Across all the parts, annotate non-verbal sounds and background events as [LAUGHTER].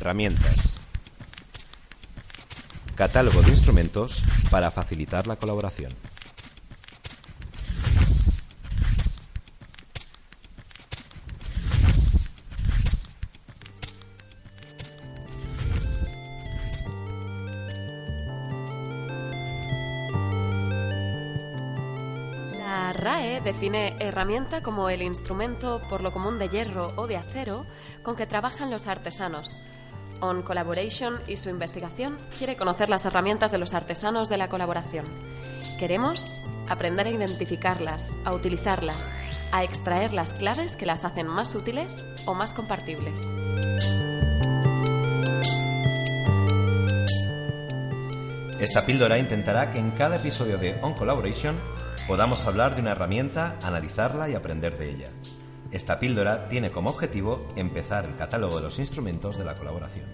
Herramientas. Catálogo de instrumentos para facilitar la colaboración. La RAE define herramienta como el instrumento por lo común de hierro o de acero con que trabajan los artesanos. On Collaboration y su investigación quiere conocer las herramientas de los artesanos de la colaboración. Queremos aprender a identificarlas, a utilizarlas, a extraer las claves que las hacen más útiles o más compartibles. Esta píldora intentará que en cada episodio de On Collaboration podamos hablar de una herramienta, analizarla y aprender de ella. Esta píldora tiene como objetivo empezar el catálogo de los instrumentos de la colaboración.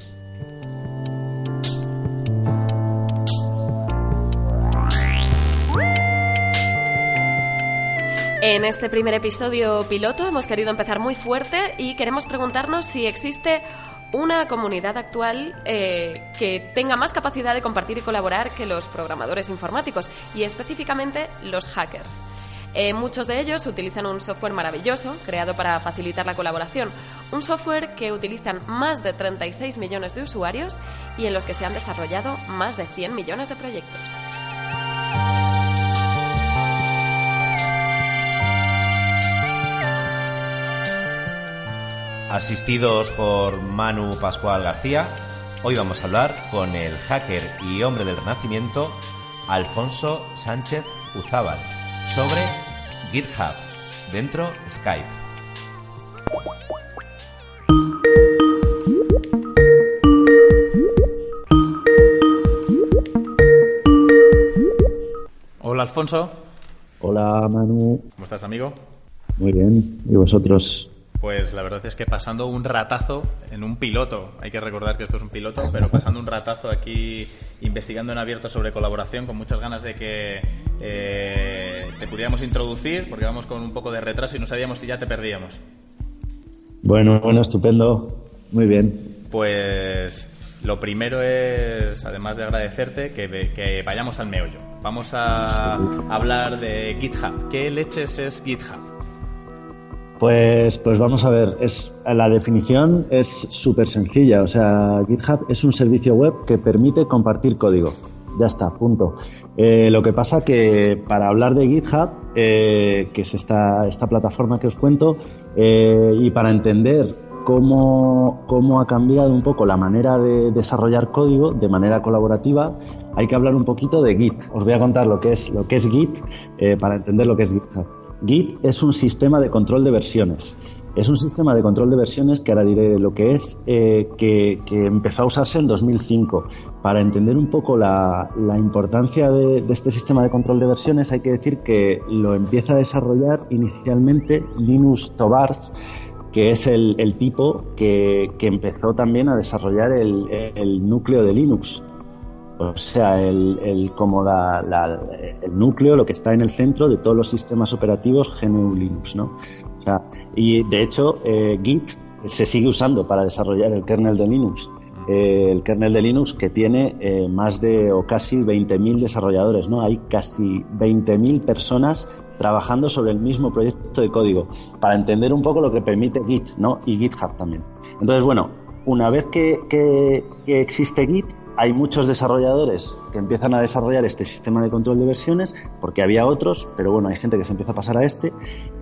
En este primer episodio piloto hemos querido empezar muy fuerte y queremos preguntarnos si existe una comunidad actual eh, que tenga más capacidad de compartir y colaborar que los programadores informáticos y específicamente los hackers. Eh, muchos de ellos utilizan un software maravilloso creado para facilitar la colaboración, un software que utilizan más de 36 millones de usuarios y en los que se han desarrollado más de 100 millones de proyectos. Asistidos por Manu Pascual García, hoy vamos a hablar con el hacker y hombre del renacimiento Alfonso Sánchez Uzábal sobre GitHub, dentro Skype. Hola Alfonso, Hola Manu, ¿cómo estás amigo? muy bien. ¿Y vosotros? Pues la verdad es que pasando un ratazo en un piloto, hay que recordar que esto es un piloto, pero pasando un ratazo aquí investigando en abierto sobre colaboración, con muchas ganas de que eh, te pudiéramos introducir, porque vamos con un poco de retraso y no sabíamos si ya te perdíamos. Bueno, bueno, estupendo. Muy bien. Pues lo primero es, además de agradecerte, que, que vayamos al meollo. Vamos a hablar de GitHub. ¿Qué leches es GitHub? Pues, pues vamos a ver, es, la definición es súper sencilla. O sea, GitHub es un servicio web que permite compartir código. Ya está, punto. Eh, lo que pasa que para hablar de GitHub, eh, que es esta, esta plataforma que os cuento, eh, y para entender cómo, cómo ha cambiado un poco la manera de desarrollar código de manera colaborativa, hay que hablar un poquito de Git. Os voy a contar lo que es, lo que es Git eh, para entender lo que es GitHub. Git es un sistema de control de versiones. Es un sistema de control de versiones que ahora diré lo que es, eh, que, empezó a usarse en 2005. Para entender un poco la, importancia de, este sistema de control de versiones, hay que decir que lo empieza a desarrollar inicialmente Linus Torvalds, que es el, tipo que, empezó también a desarrollar el núcleo de Linux. O sea, el, el- como la- la- el núcleo, lo que está en el centro de todos los sistemas operativos GNU Linux, ¿no? O sea, y de hecho, eh, Git se sigue usando para desarrollar el kernel de Linux. Eh, el kernel de Linux que tiene eh, más de o casi 20.000 desarrolladores, ¿no? Hay casi 20.000 personas trabajando sobre el mismo proyecto de código para entender un poco lo que permite Git, ¿no? Y GitHub también. Entonces, bueno, una vez que, que- que existe Git, hay muchos desarrolladores que empiezan a desarrollar este sistema de control de versiones, porque había otros, pero bueno, hay gente que se empieza a pasar a este.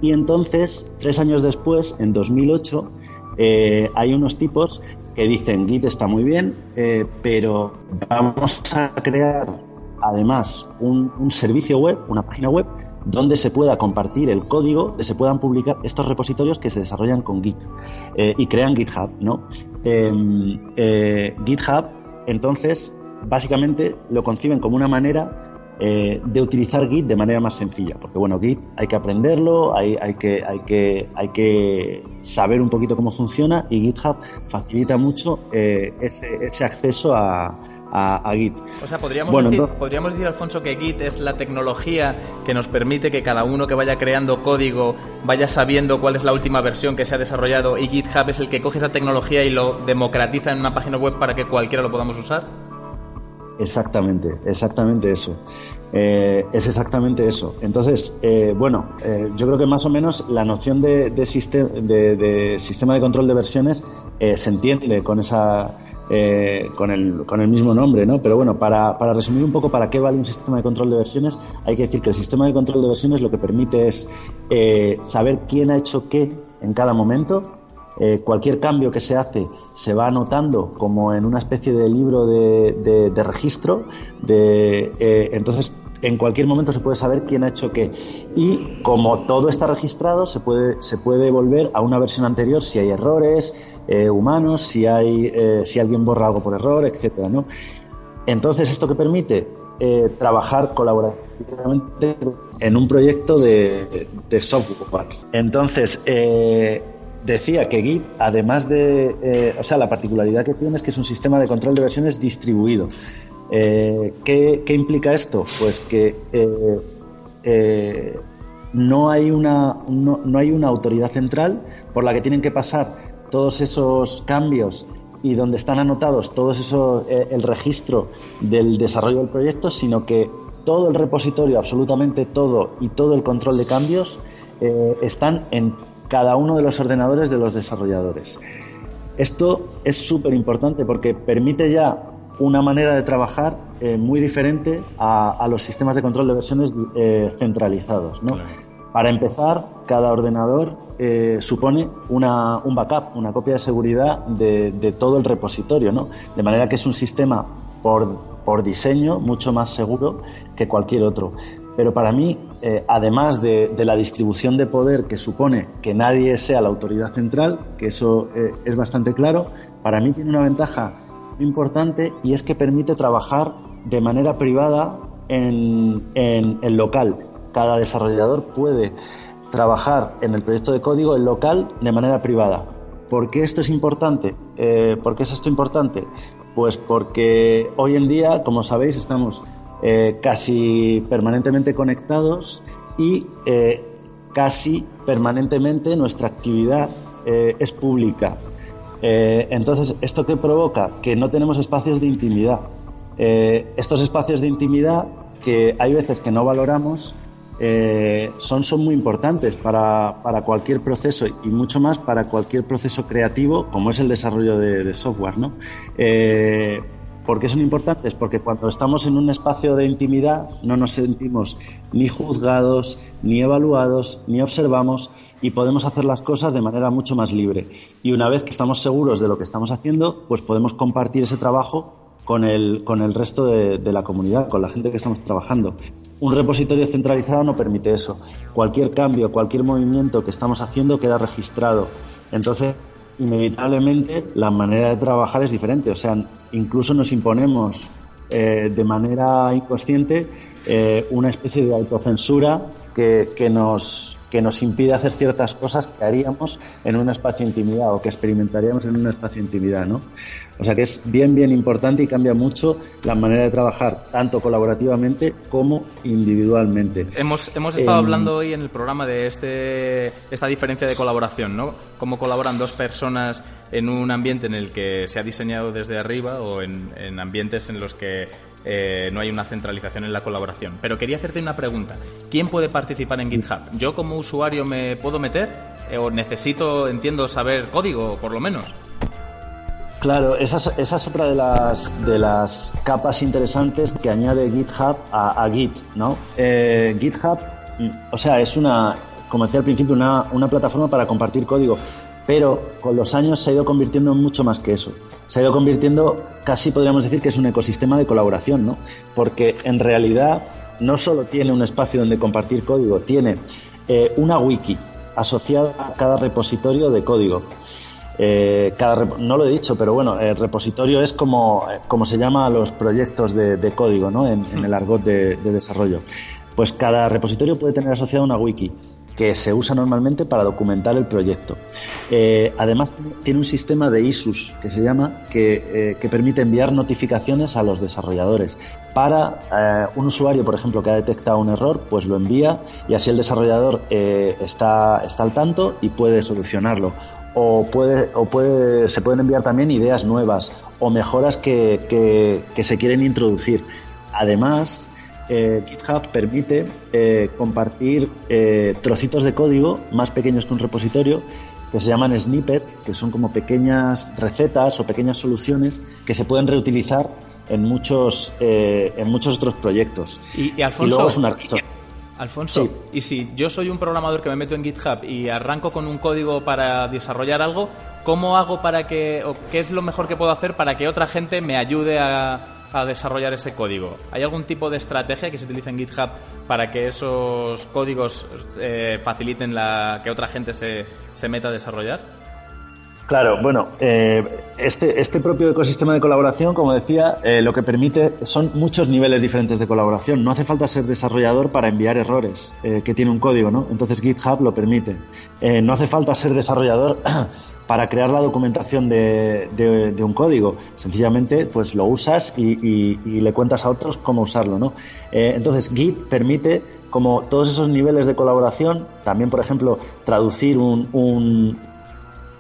Y entonces, tres años después, en 2008, eh, hay unos tipos que dicen Git está muy bien, eh, pero vamos a crear además un, servicio web, una página web, donde se pueda compartir el código, donde se puedan publicar estos repositorios que se desarrollan con Git eh, y crean GitHub, ¿no? Eh, GitHub, entonces, básicamente lo conciben como una manera eh, de utilizar Git de manera más sencilla, porque bueno, Git hay que aprenderlo, hay, que, hay que saber un poquito cómo funciona y GitHub facilita mucho eh, ese, ese acceso a, a, Git. O sea, ¿podríamos, decir, podríamos decir, Alfonso, que Git es la tecnología que nos permite que cada uno que vaya creando código vaya sabiendo cuál es la última versión que se ha desarrollado y GitHub es el que coge esa tecnología y lo democratiza en una página web para que cualquiera lo podamos usar? Exactamente, exactamente eso. Eh, es exactamente eso. Entonces, eh, bueno, eh, yo creo que más o menos la noción de, de, sistema de control de versiones se entiende con esa con el, con, el, mismo nombre, ¿no? Pero bueno, para, para, resumir un poco para qué vale un sistema de control de versiones, hay que decir que el sistema de control de versiones lo que permite es saber quién ha hecho qué en cada momento eh, cualquier cambio que se hace se va anotando como en una especie de libro de, registro. De, eh, entonces, en cualquier momento se puede saber quién ha hecho qué. Y como todo está registrado, se puede, se puede volver a una versión anterior si hay errores eh, humanos, si, hay, si alguien borra algo por error, etcétera, ¿no? Entonces, ¿esto que permite? trabajar colaborativamente en un proyecto de, software. Entonces, decía que Git, además de, eh, o sea, la particularidad que tiene es que es un sistema de control de versiones distribuido. Eh, ¿qué, implica esto? Pues que eh, no, hay una, no, hay una autoridad central por la que tienen que pasar todos esos cambios y donde están anotados todos esos, el registro del desarrollo del proyecto, sino que todo el repositorio, absolutamente todo y todo el control de cambios están en cada uno de los ordenadores de los desarrolladores. Esto es súper importante porque permite ya una manera de trabajar eh, muy diferente a, los sistemas de control de versiones eh, centralizados. Para empezar, cada ordenador eh, supone una, un backup, una copia de seguridad de, de, todo el repositorio, ¿no? de manera que es un sistema por, por diseño mucho más seguro que cualquier otro. Pero para mí, eh, además de, la distribución de poder que supone que nadie sea la autoridad central, que eso eh, es bastante claro, para mí tiene una ventaja importante y es que permite trabajar de manera privada en, en, local. Cada desarrollador puede trabajar en el proyecto de código en local de manera privada. ¿Por qué esto es importante? Eh, ¿Por qué es esto importante? Pues porque hoy en día, como sabéis, estamos eh, casi permanentemente conectados y eh, casi permanentemente nuestra actividad es pública. Entonces, ¿esto qué provoca? Que no tenemos espacios de intimidad. estos espacios de intimidad que hay veces que no valoramos son, son muy importantes para, para, cualquier proceso y mucho más para cualquier proceso creativo como es el desarrollo de, de software. ¿no? ¿Por qué son importantes? Porque cuando estamos en un espacio de intimidad no nos sentimos ni juzgados, ni evaluados, ni observamos y podemos hacer las cosas de manera mucho más libre. Y una vez que estamos seguros de lo que estamos haciendo, pues podemos compartir ese trabajo con el, con el resto de, de la comunidad, con la gente que estamos trabajando. Un repositorio centralizado no permite eso. Cualquier cambio, cualquier movimiento que estamos haciendo queda registrado. Entonces, inevitablemente la manera de trabajar es diferente. O sea, incluso nos imponemos eh, de manera inconsciente eh, una especie de autocensura que, que, nos, que nos impide hacer ciertas cosas que haríamos en un espacio de intimidad o que experimentaríamos en un espacio de intimidad, ¿no? O sea que es bien, bien importante y cambia mucho la manera de trabajar, tanto colaborativamente como individualmente. Hemos, hemos estado em, hablando hoy en el programa de este, esta diferencia de colaboración, ¿no? Cómo colaboran dos personas en un ambiente en el que se ha diseñado desde arriba o en, ambientes en los que eh, no hay una centralización en la colaboración. Pero quería hacerte una pregunta. ¿Quién puede participar en GitHub? ¿Yo como usuario me puedo meter? Eh, ¿O necesito, entiendo, saber código, por lo menos? Claro, esa es, otra de las, de las capas interesantes que añade GitHub a, Git, ¿no? Eh, GitHub, mm, o sea, es una, como decía al principio, una, una plataforma para compartir código, pero con los años se ha ido convirtiendo en mucho más que eso. Se ha ido convirtiendo, casi podríamos decir que es un ecosistema de colaboración, ¿no? Porque en realidad no solo tiene un espacio donde compartir código, tiene eh, una wiki asociada a cada repositorio de código. Eh, cada no lo he dicho, pero bueno, el repositorio es como, como se llama a los proyectos de, código ¿no? en, el argot de, desarrollo. Pues cada repositorio puede tener asociada una wiki. Que se usa normalmente para documentar el proyecto. Eh, además, tiene un sistema de ISUS que se llama, que, eh, que permite enviar notificaciones a los desarrolladores. Para eh, un usuario, por ejemplo, que ha detectado un error, pues lo envía y así el desarrollador está, está al tanto y puede solucionarlo. O, puede, o puede, se pueden enviar también ideas nuevas o mejoras que, que se quieren introducir. Además, eh, GitHub permite eh, compartir eh, trocitos de código más pequeños que un repositorio que se llaman snippets, que son como pequeñas recetas o pequeñas soluciones que se pueden reutilizar en muchos, en muchos otros proyectos. Y, Alfonso, Alfonso, y si yo soy un programador que me meto en GitHub y arranco con un código para desarrollar algo, ¿cómo hago para que, o qué es lo mejor que puedo hacer para que otra gente me ayude a, a desarrollar ese código? ¿Hay algún tipo de estrategia que se utilice en GitHub para que esos códigos eh, faciliten la, que otra gente se, se meta a desarrollar? Claro, bueno, eh, este, este propio ecosistema de colaboración, como decía, eh, lo que permite son muchos niveles diferentes de colaboración. No hace falta ser desarrollador para enviar errores que tiene un código, ¿no? Entonces GitHub lo permite. no hace falta ser desarrollador [CLEARS THROAT] para crear la documentación de, de, un código. Sencillamente, pues lo usas y, le cuentas a otros cómo usarlo, ¿no? Eh, entonces, Git permite como todos esos niveles de colaboración, también, por ejemplo, traducir un, un,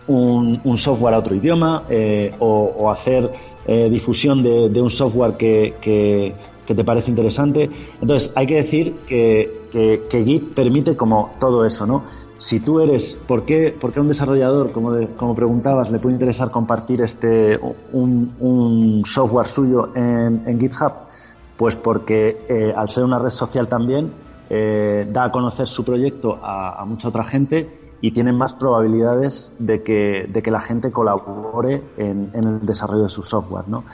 un, software a otro idioma eh, o, hacer eh, difusión de, un software que, que, te parece interesante. Entonces, hay que decir que, que Git permite como todo eso, ¿no? si tú eres, ¿por qué, por qué un desarrollador, como, como preguntabas, le puede interesar compartir este un, software suyo en, GitHub? Pues porque eh, al ser una red social también da a conocer su proyecto a, mucha otra gente y tiene más probabilidades de que, de que la gente colabore en, el desarrollo de su software. ¿no?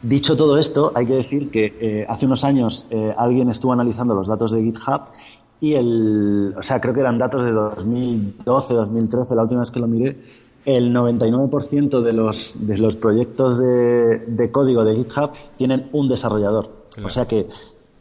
Dicho todo esto, hay que decir que eh, hace unos años alguien estuvo analizando los datos de GitHub y el, o sea, creo que eran datos de 2012, 2013, la última vez que lo miré, el 99% de los, de los proyectos de, de, código de GitHub tienen un desarrollador. O sea que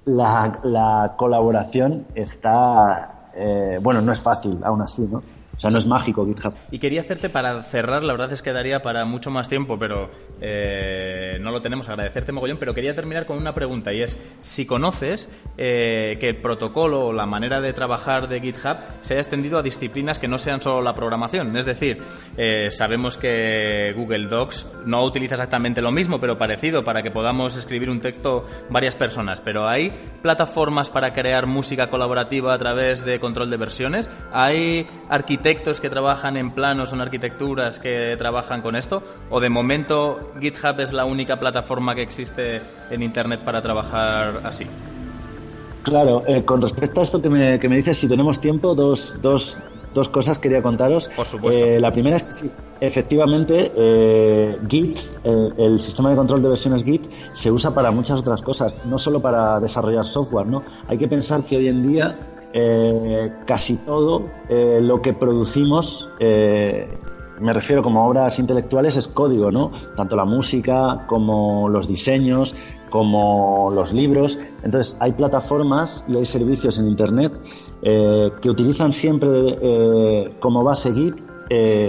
la, la colaboración está, eh, bueno, no es fácil aún así, ¿no? O sea, no es mágico GitHub. Y quería hacerte para cerrar, la verdad es que daría para mucho más tiempo, pero eh, no lo tenemos, agradecerte mogollón, pero quería terminar con una pregunta y es si conoces eh, que el protocolo o la manera de trabajar de GitHub se haya extendido a disciplinas que no sean solo la programación. Es decir, eh, sabemos que Google Docs no utiliza exactamente lo mismo, pero parecido para que podamos escribir un texto varias personas, pero hay plataformas para crear música colaborativa a través de control de versiones, hay arquitectos arquitectos que trabajan en planos o en arquitecturas que trabajan con esto? ¿O de momento GitHub es la única plataforma que existe en Internet para trabajar así? Claro, eh, con respecto a esto que me, que me dices, si tenemos tiempo, dos, dos, dos cosas quería contaros. Por supuesto. Eh, la primera es que efectivamente eh, Git, el sistema de control de versiones Git, se usa para muchas otras cosas, no solo para desarrollar software. ¿no? Hay que pensar que hoy en día eh, casi todo eh, lo que producimos, eh, me refiero como obras intelectuales, es código, ¿no? Tanto la música como los diseños, como los libros. Entonces, hay plataformas y hay servicios en Internet que utilizan siempre como base Git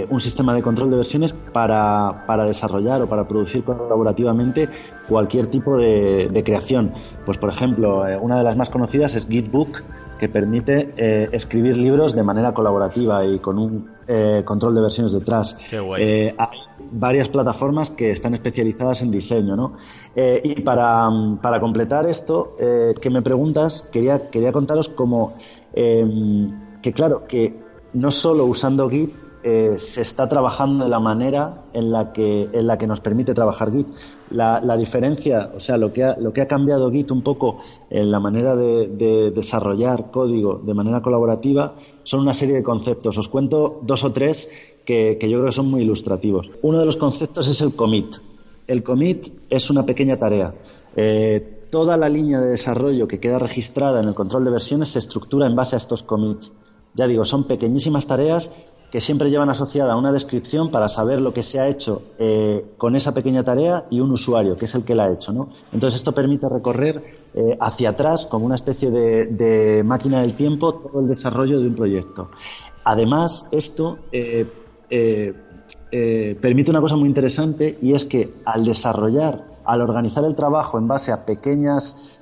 un sistema de control de versiones para, para, desarrollar o para producir colaborativamente cualquier tipo de creación. Pues, por ejemplo, una de las más conocidas es Gitbook, que permite eh, escribir libros de manera colaborativa y con un eh, control de versiones detrás. Eh, hay varias plataformas que están especializadas en diseño, ¿no? y para, para, completar esto que me preguntas, quería, quería contaros como que claro, que no solo usando Git eh, se está trabajando de la manera en la que, en la que nos permite trabajar Git. La, diferencia, o sea, lo que, ha, lo que ha cambiado Git un poco en la manera de, desarrollar código de manera colaborativa son una serie de conceptos. Os cuento dos o tres que, yo creo que son muy ilustrativos. Uno de los conceptos es el commit. El commit es una pequeña tarea. Eh, toda la línea de desarrollo que queda registrada en el control de versiones se estructura en base a estos commits. Ya digo, son pequeñísimas tareas que siempre llevan asociada una descripción para saber lo que se ha hecho eh, con esa pequeña tarea y un usuario, que es el que la ha hecho. ¿no? Entonces, esto permite recorrer eh, hacia atrás, como una especie de, máquina del tiempo, todo el desarrollo de un proyecto. Además, esto eh, permite una cosa muy interesante y es que al desarrollar, al organizar el trabajo en base a pequeñas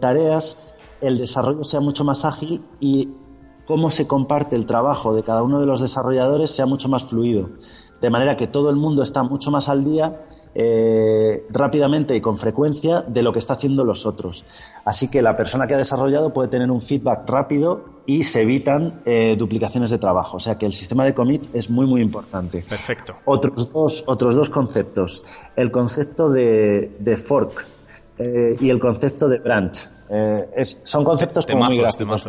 tareas, el desarrollo sea mucho más ágil y cómo se comparte el trabajo de cada uno de los desarrolladores sea mucho más fluido. De manera que todo el mundo está mucho más al día eh, rápidamente y con frecuencia de lo que está haciendo los otros. Así que la persona que ha desarrollado puede tener un feedback rápido y se evitan eh, duplicaciones de trabajo. O sea que el sistema de commit es muy muy importante. Perfecto. Otros dos, otros dos conceptos. El concepto de, fork eh, y el concepto de branch. son conceptos como muy gráficos.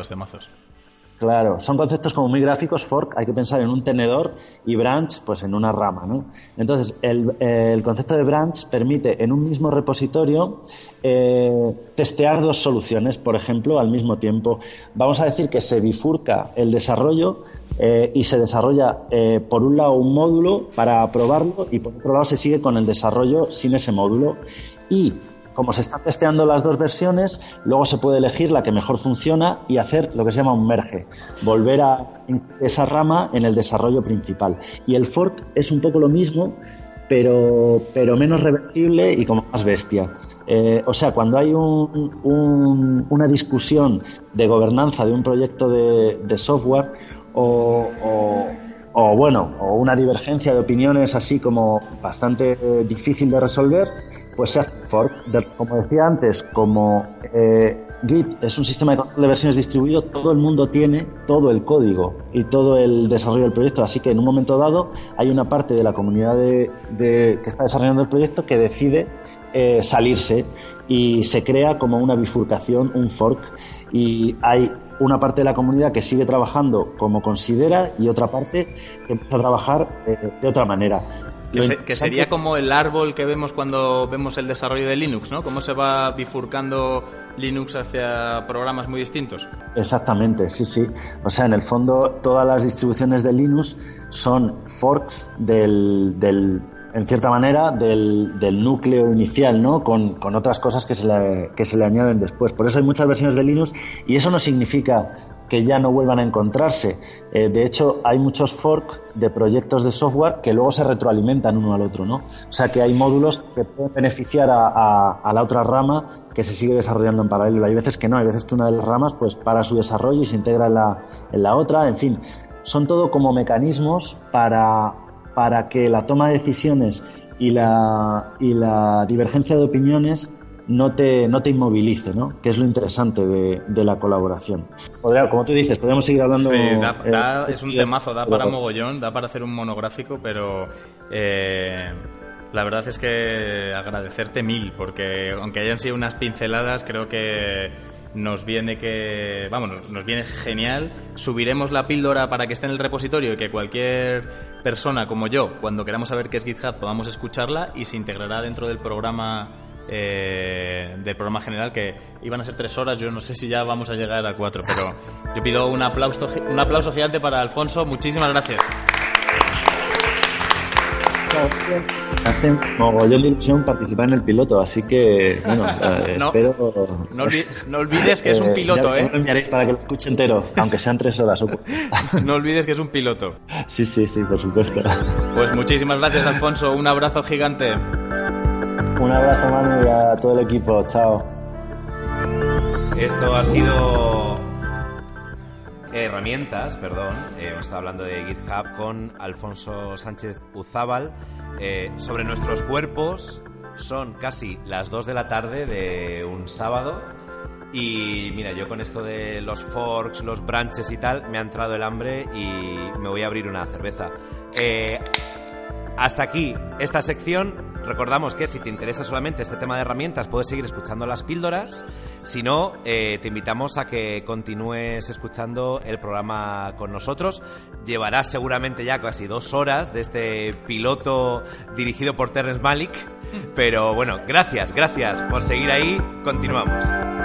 Claro, son conceptos como muy gráficos. Fork hay que pensar en un tenedor y branch pues en una rama. ¿no? Entonces, el, concepto de branch permite en un mismo repositorio eh, testear dos soluciones, por ejemplo, al mismo tiempo. Vamos a decir que se bifurca el desarrollo eh, y se desarrolla eh, por un lado un módulo para probarlo y por otro lado se sigue con el desarrollo sin ese módulo. Y como se están testeando las dos versiones, luego se puede elegir la que mejor funciona y hacer lo que se llama un merge, volver a esa rama en el desarrollo principal. Y el fork es un poco lo mismo, pero, pero menos reversible y como más bestia. Eh, o sea, cuando hay una discusión de gobernanza de un proyecto de, software o, bueno, o una divergencia de opiniones así como bastante eh, difícil de resolver, pues se hace fork. como decía antes, como eh, Git es un sistema de control de versiones distribuido, todo el mundo tiene todo el código y todo el desarrollo del proyecto. Así que en un momento dado hay una parte de la comunidad de, que está desarrollando el proyecto que decide eh, salirse y se crea como una bifurcación, un fork. Y hay una parte de la comunidad que sigue trabajando como considera y otra parte que empieza a trabajar eh, de otra manera. Que, sería como el árbol que vemos cuando vemos el desarrollo de Linux, ¿no? Cómo se va bifurcando Linux hacia programas muy distintos. Exactamente, sí, sí. O sea, en el fondo todas las distribuciones de Linux son forks del, del en cierta manera, del, del núcleo inicial, ¿no? Con, con, otras cosas que se, le, que se le añaden después. Por eso hay muchas versiones de Linux y eso no significa que ya no vuelvan a encontrarse. Eh, de hecho, hay muchos forks de proyectos de software que luego se retroalimentan uno al otro, ¿no? O sea que hay módulos que pueden beneficiar a, a, la otra rama que se sigue desarrollando en paralelo. Hay veces que no, hay veces que una de las ramas pues para su desarrollo y se integra en la, en la otra, en fin. Son todo como mecanismos para, para que la toma de decisiones y la, y la divergencia de opiniones no te, no te inmovilice, ¿no? Que es lo interesante de, la colaboración. como tú dices, podemos seguir hablando... Sí, eh, es un temazo, da para mogollón, da para hacer un monográfico, pero... Eh, la verdad es que agradecerte mil, porque aunque hayan sido unas pinceladas, creo que nos viene que vamos nos viene genial subiremos la píldora para que esté en el repositorio y que cualquier persona como yo cuando queramos saber qué es GitHub podamos escucharla y se integrará dentro del programa eh, del programa general que iban a ser tres horas. Yo no sé si ya vamos a llegar a cuatro, pero yo pido un aplauso, un aplauso gigante para Alfonso. Muchísimas gracias. Hace mogollón de ilusión participar en el piloto, así que, bueno, [LAUGHS] eh, espero. No, olvides que es un eh, piloto, ¿eh? lo enviaréis para que lo escuche entero, aunque sean tres horas. [LAUGHS] no olvides que es un piloto. [LAUGHS] Sí, sí, sí, por supuesto. Pues muchísimas gracias, Alfonso. Un abrazo gigante. Un abrazo, Manu, y a todo el equipo. Chao. Esto ha sido herramientas, perdón. Eh, estado hablando de GitHub con Alfonso Sánchez Uzábal eh, sobre nuestros cuerpos. Son casi las 2 de la tarde de un sábado. Y mira, yo con esto de los forks, los branches y tal, me ha entrado el hambre y me voy a abrir una cerveza. Eh, hasta aquí esta sección. Recordamos que si te interesa solamente este tema de herramientas, puedes seguir escuchando las píldoras. Si no, eh, te invitamos a que continúes escuchando el programa con nosotros. Llevarás seguramente ya casi dos horas de este piloto dirigido por Terrence Malik. Pero bueno, gracias, gracias por seguir ahí. Continuamos.